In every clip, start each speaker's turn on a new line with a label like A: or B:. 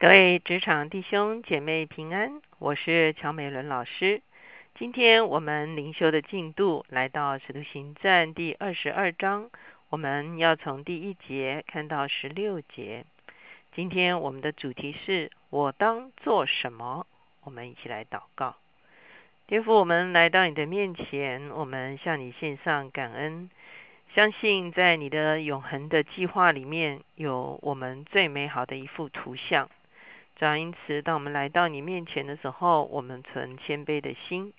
A: 各位职场弟兄姐妹平安，我是乔美伦老师。今天我们灵修的进度来到《使徒行传》第二十二章，我们要从第一节看到十六节。今天我们的主题是我当做什么？我们一起来祷告。天父，我们来到你的面前，我们向你献上感恩。相信在你的永恒的计划里面，有我们最美好的一幅图像。主要因此，当我们来到你面前的时候，我们存谦卑的心。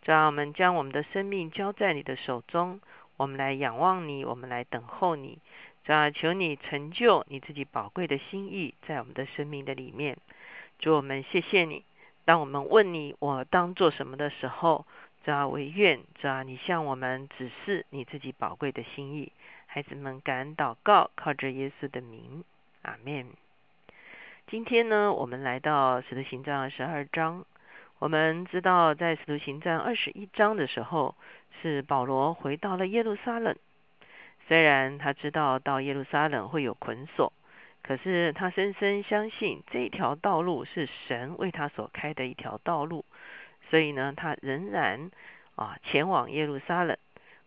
A: 主要我们将我们的生命交在你的手中，我们来仰望你，我们来等候你。主要求你成就你自己宝贵的心意，在我们的生命的里面。主我们谢谢你。当我们问你我当做什么的时候，主要为愿，主要你向我们指示你自己宝贵的心意。孩子们感恩祷告，靠着耶稣的名，阿门。今天呢，我们来到《使徒行传》二十二章。我们知道，在《使徒行传》二十一章的时候，是保罗回到了耶路撒冷。虽然他知道到耶路撒冷会有捆锁，可是他深深相信这条道路是神为他所开的一条道路，所以呢，他仍然啊前往耶路撒冷。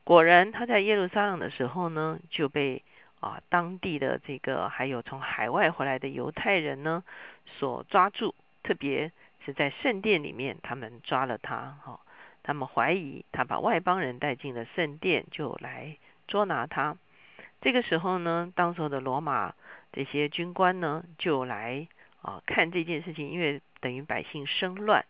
A: 果然，他在耶路撒冷的时候呢，就被。啊，当地的这个还有从海外回来的犹太人呢，所抓住，特别是在圣殿里面，他们抓了他，哈，他们怀疑他把外邦人带进了圣殿，就来捉拿他。这个时候呢，当时的罗马这些军官呢，就来啊看这件事情，因为等于百姓生乱，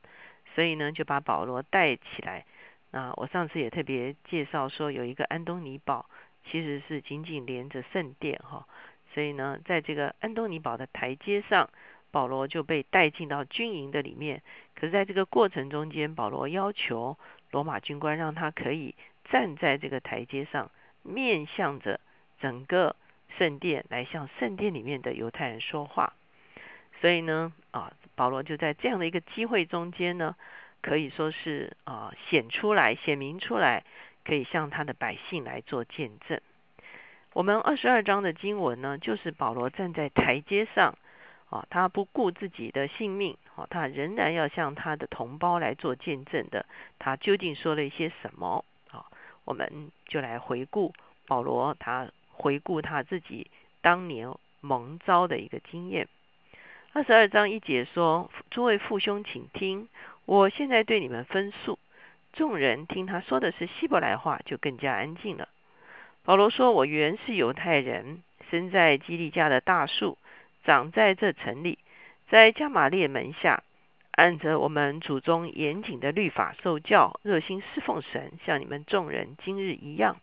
A: 所以呢就把保罗带起来。那我上次也特别介绍说，有一个安东尼堡。其实是紧紧连着圣殿哈，所以呢，在这个安东尼堡的台阶上，保罗就被带进到军营的里面。可是，在这个过程中间，保罗要求罗马军官让他可以站在这个台阶上，面向着整个圣殿来向圣殿里面的犹太人说话。所以呢，啊，保罗就在这样的一个机会中间呢，可以说是啊显出来、显明出来。可以向他的百姓来做见证。我们二十二章的经文呢，就是保罗站在台阶上，啊，他不顾自己的性命，啊，他仍然要向他的同胞来做见证的。他究竟说了一些什么？啊，我们就来回顾保罗，他回顾他自己当年蒙召的一个经验。二十二章一节说：“诸位父兄，请听，我现在对你们分述。”众人听他说的是希伯来话，就更加安静了。保罗说：“我原是犹太人，生在基利家的大树，长在这城里，在加玛列门下，按着我们祖宗严谨的律法受教，热心侍奉神，像你们众人今日一样。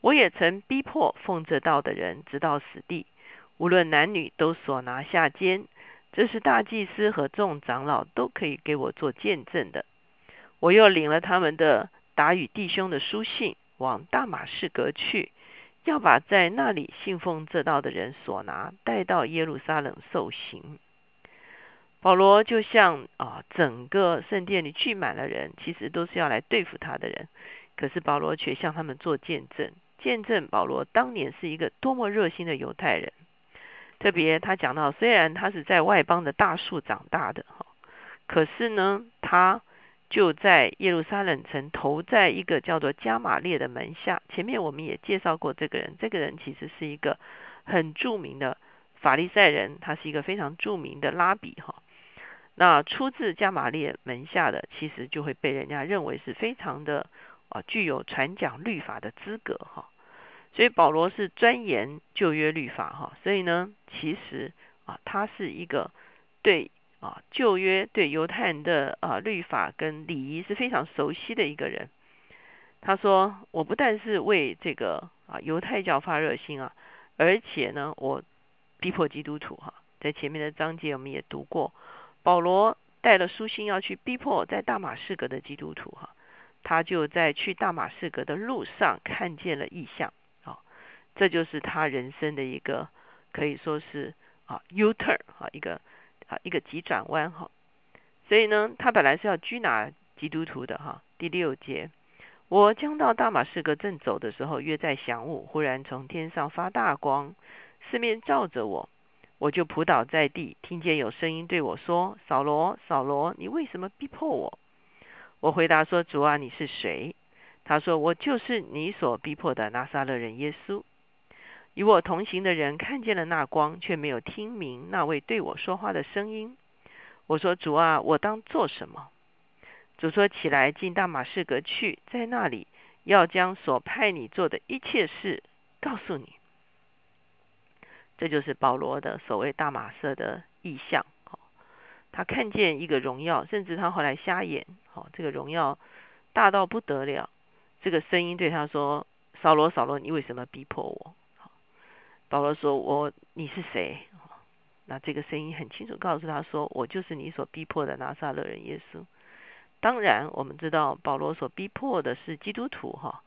A: 我也曾逼迫奉这道的人，直到死地，无论男女，都所拿下监。这是大祭司和众长老都可以给我做见证的。”我又领了他们的达与弟兄的书信，往大马士革去，要把在那里信奉这道的人所拿带到耶路撒冷受刑。保罗就像啊，整个圣殿里聚满了人，其实都是要来对付他的人。可是保罗却向他们做见证，见证保罗当年是一个多么热心的犹太人。特别他讲到，虽然他是在外邦的大树长大的哈，可是呢，他。就在耶路撒冷城，投在一个叫做加玛列的门下。前面我们也介绍过这个人，这个人其实是一个很著名的法利赛人，他是一个非常著名的拉比哈。那出自加玛列门下的，其实就会被人家认为是非常的啊，具有传讲律法的资格哈。所以保罗是钻研旧约律法哈，所以呢，其实啊，他是一个对。啊，旧约对犹太人的啊律法跟礼仪是非常熟悉的一个人。他说：“我不但是为这个啊犹太教发热心啊，而且呢，我逼迫基督徒哈。在前面的章节我们也读过，保罗带了书信要去逼迫在大马士革的基督徒哈。他就在去大马士革的路上看见了异象啊，这就是他人生的一个可以说是啊 U turn 啊一个。”啊，一个急转弯哈，所以呢，他本来是要拘拿基督徒的哈。第六节，我将到大马士革正走的时候，约在晌午，忽然从天上发大光，四面照着我，我就扑倒在地，听见有声音对我说：“扫罗，扫罗，你为什么逼迫我？”我回答说：“主啊，你是谁？”他说：“我就是你所逼迫的拿撒勒人耶稣。”与我同行的人看见了那光，却没有听明那位对我说话的声音。我说：“主啊，我当做什么？”主说：“起来，进大马士革去，在那里要将所派你做的一切事告诉你。”这就是保罗的所谓大马色的意象。他看见一个荣耀，甚至他后来瞎眼。好，这个荣耀大到不得了。这个声音对他说：“扫罗，扫罗，你为什么逼迫我？”保罗说：“我，你是谁？”那这个声音很清楚告诉他说：“我就是你所逼迫的拿撒勒人耶稣。”当然，我们知道保罗所逼迫的是基督徒哈，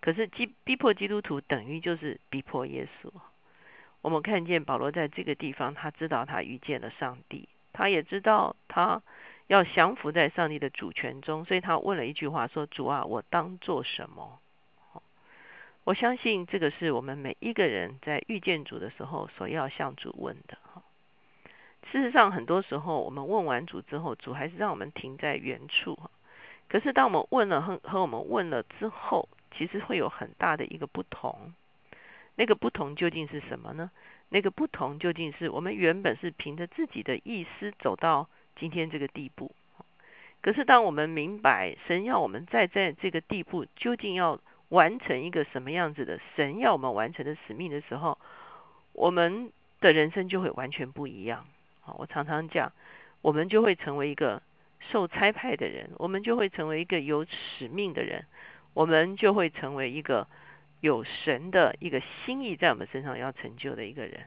A: 可是逼逼迫基督徒等于就是逼迫耶稣。我们看见保罗在这个地方，他知道他遇见了上帝，他也知道他要降服在上帝的主权中，所以他问了一句话说：“主啊，我当做什么？”我相信这个是我们每一个人在遇见主的时候所要向主问的哈。事实上，很多时候我们问完主之后，主还是让我们停在原处。可是当我们问了和和我们问了之后，其实会有很大的一个不同。那个不同究竟是什么呢？那个不同究竟是我们原本是凭着自己的意思走到今天这个地步，可是当我们明白神要我们再在这个地步究竟要完成一个什么样子的神要我们完成的使命的时候，我们的人生就会完全不一样。我常常讲，我们就会成为一个受差派的人，我们就会成为一个有使命的人，我们就会成为一个。有神的一个心意在我们身上要成就的一个人，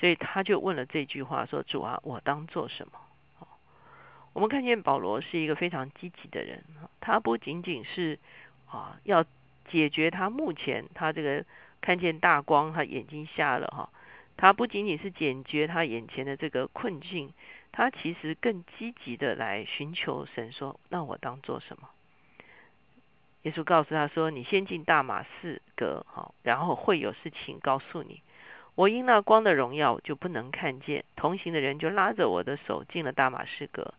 A: 所以他就问了这句话说：“主啊，我当做什么？”我们看见保罗是一个非常积极的人，他不仅仅是啊要解决他目前他这个看见大光，他眼睛瞎了哈，他不仅仅是解决他眼前的这个困境，他其实更积极的来寻求神说：“那我当做什么？”耶稣告诉他说：“你先进大马士革，好，然后会有事情告诉你。我因那光的荣耀就不能看见。同行的人就拉着我的手进了大马士革。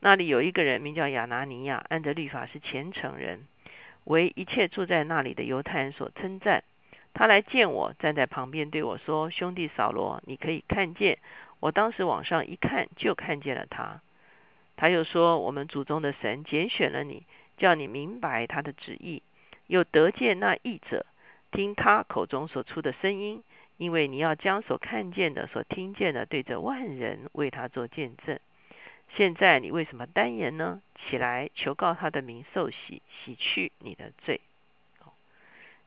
A: 那里有一个人名叫亚拿尼亚，按着律法是虔诚人，为一切住在那里的犹太人所称赞。他来见我，站在旁边对我说：‘兄弟扫罗，你可以看见。’我当时往上一看，就看见了他。他又说：‘我们祖宗的神拣选了你。’叫你明白他的旨意，又得见那译者，听他口中所出的声音，因为你要将所看见的、所听见的，对着万人为他做见证。现在你为什么单言呢？起来求告他的名受洗，洗去你的罪。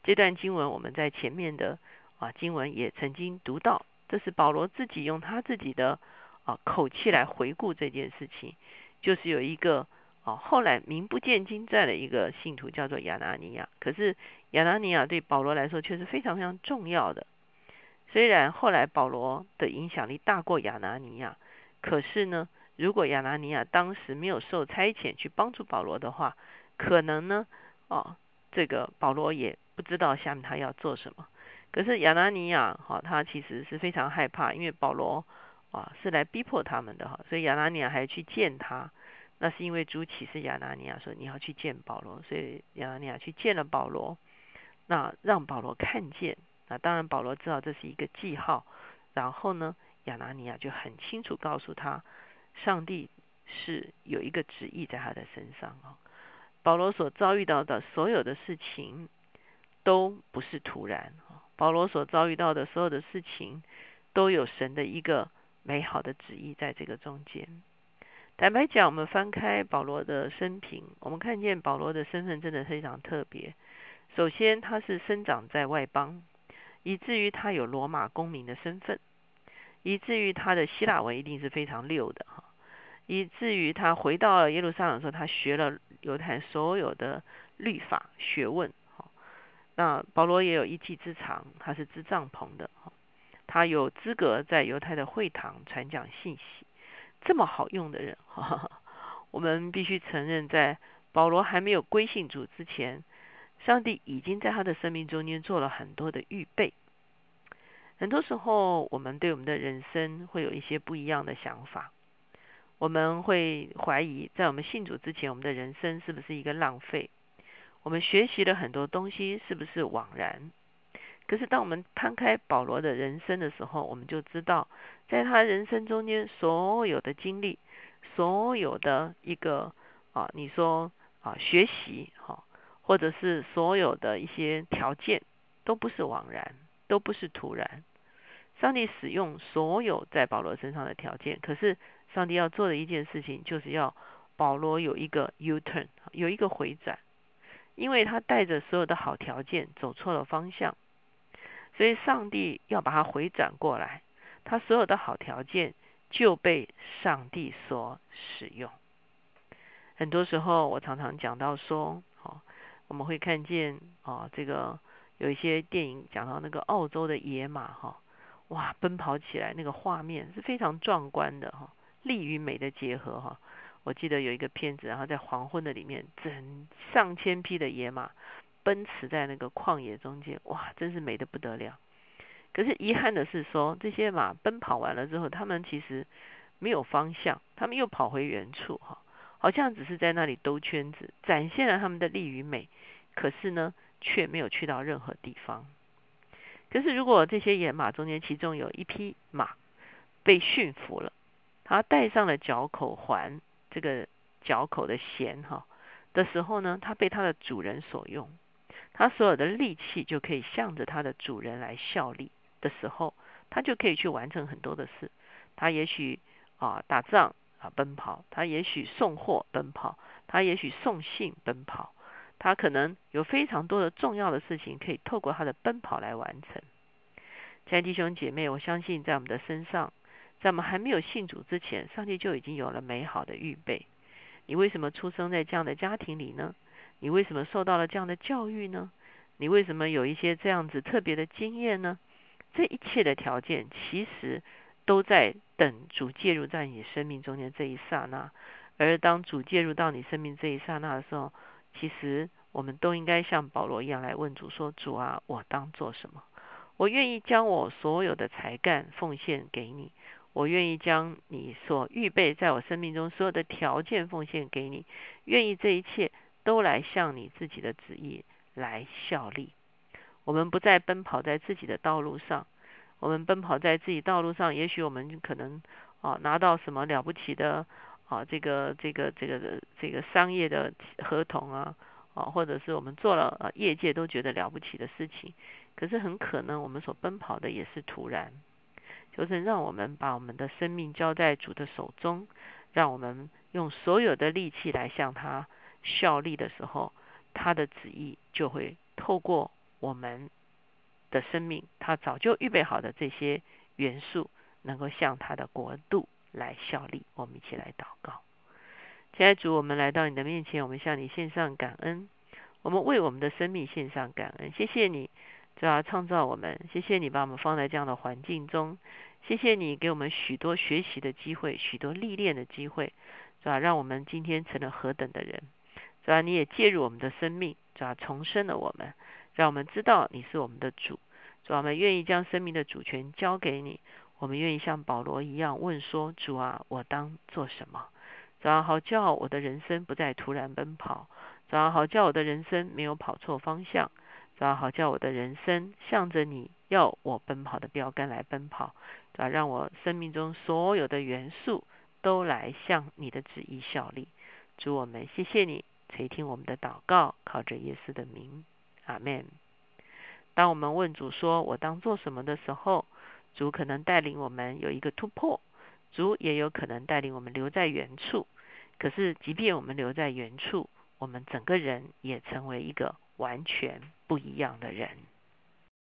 A: 这段经文我们在前面的啊经文也曾经读到，这是保罗自己用他自己的啊口气来回顾这件事情，就是有一个。啊，后来名不见经传的一个信徒叫做亚拿尼亚，可是亚拿尼亚对保罗来说却是非常非常重要的。虽然后来保罗的影响力大过亚拿尼亚，可是呢，如果亚拿尼亚当时没有受差遣去帮助保罗的话，可能呢，哦，这个保罗也不知道下面他要做什么。可是亚拿尼亚，哈，他其实是非常害怕，因为保罗啊是来逼迫他们的哈，所以亚拿尼亚还去见他。那是因为主启示亚拿尼亚说你要去见保罗，所以亚拿尼亚去见了保罗，那让保罗看见。那当然保罗知道这是一个记号，然后呢，亚拿尼亚就很清楚告诉他，上帝是有一个旨意在他的身上啊。保罗所遭遇到的所有的事情都不是突然啊，保罗所遭遇到的所有的事情都有神的一个美好的旨意在这个中间。坦白讲，我们翻开保罗的生平，我们看见保罗的身份真的非常特别。首先，他是生长在外邦，以至于他有罗马公民的身份，以至于他的希腊文一定是非常溜的，以至于他回到耶路撒冷的时候，他学了犹太所有的律法学问。那保罗也有一技之长，他是织帐篷的，他有资格在犹太的会堂传讲信息。这么好用的人，哈哈我们必须承认，在保罗还没有归信主之前，上帝已经在他的生命中间做了很多的预备。很多时候，我们对我们的人生会有一些不一样的想法。我们会怀疑，在我们信主之前，我们的人生是不是一个浪费？我们学习了很多东西，是不是枉然？可是，当我们摊开保罗的人生的时候，我们就知道，在他人生中间所有的经历，所有的一个啊，你说啊，学习哈，或者是所有的一些条件，都不是枉然，都不是突然。上帝使用所有在保罗身上的条件，可是上帝要做的一件事情，就是要保罗有一个 U turn，有一个回转，因为他带着所有的好条件走错了方向，所以上帝要把他回转过来，他所有的好条件就被上帝所使用。很多时候，我常常讲到说，哦，我们会看见哦，这个有一些电影讲到那个澳洲的野马，哈。哇，奔跑起来那个画面是非常壮观的哈，力与美的结合哈。我记得有一个片子，然后在黄昏的里面，整上千匹的野马奔驰在那个旷野中间，哇，真是美的不得了。可是遗憾的是说，这些马奔跑完了之后，他们其实没有方向，他们又跑回原处哈，好像只是在那里兜圈子，展现了他们的力与美，可是呢，却没有去到任何地方。可是，如果这些野马中间其中有一匹马被驯服了，它戴上了脚口环，这个脚口的弦哈的时候呢，它被它的主人所用，它所有的力气就可以向着它的主人来效力的时候，它就可以去完成很多的事。它也许啊打仗啊奔跑，它也许送货奔跑，它也许送信奔跑。他可能有非常多的重要的事情可以透过他的奔跑来完成。亲爱的弟兄姐妹，我相信在我们的身上，在我们还没有信主之前，上帝就已经有了美好的预备。你为什么出生在这样的家庭里呢？你为什么受到了这样的教育呢？你为什么有一些这样子特别的经验呢？这一切的条件，其实都在等主介入在你生命中间这一刹那。而当主介入到你生命这一刹那的时候，其实我们都应该像保罗一样来问主说：“主啊，我当做什么？我愿意将我所有的才干奉献给你，我愿意将你所预备在我生命中所有的条件奉献给你，愿意这一切都来向你自己的旨意来效力。我们不再奔跑在自己的道路上，我们奔跑在自己道路上，也许我们可能啊拿到什么了不起的。”啊，这个这个这个这个商业的合同啊，啊，或者是我们做了，业界都觉得了不起的事情，可是很可能我们所奔跑的也是徒然。就是让我们把我们的生命交在主的手中，让我们用所有的力气来向他效力的时候，他的旨意就会透过我们的生命，他早就预备好的这些元素，能够向他的国度。来效力，我们一起来祷告。亲爱主，我们来到你的面前，我们向你献上感恩。我们为我们的生命献上感恩，谢谢你，主要创造我们，谢谢你把我们放在这样的环境中，谢谢你给我们许多学习的机会，许多历练的机会，主要让我们今天成了何等的人。主要你也介入我们的生命，主要重生了我们，让我们知道你是我们的主，主要我们愿意将生命的主权交给你。我们愿意像保罗一样问说：“主啊，我当做什么？早上好叫我的人生不再突然奔跑；早上好叫我的人生没有跑错方向；早上好叫我的人生向着你要我奔跑的标杆来奔跑。啊，让我生命中所有的元素都来向你的旨意效力。主，我们谢谢你垂听我们的祷告，靠着耶稣的名，阿门。当我们问主说：“我当做什么？”的时候，主可能带领我们有一个突破，主也有可能带领我们留在原处。可是，即便我们留在原处，我们整个人也成为一个完全不一样的人。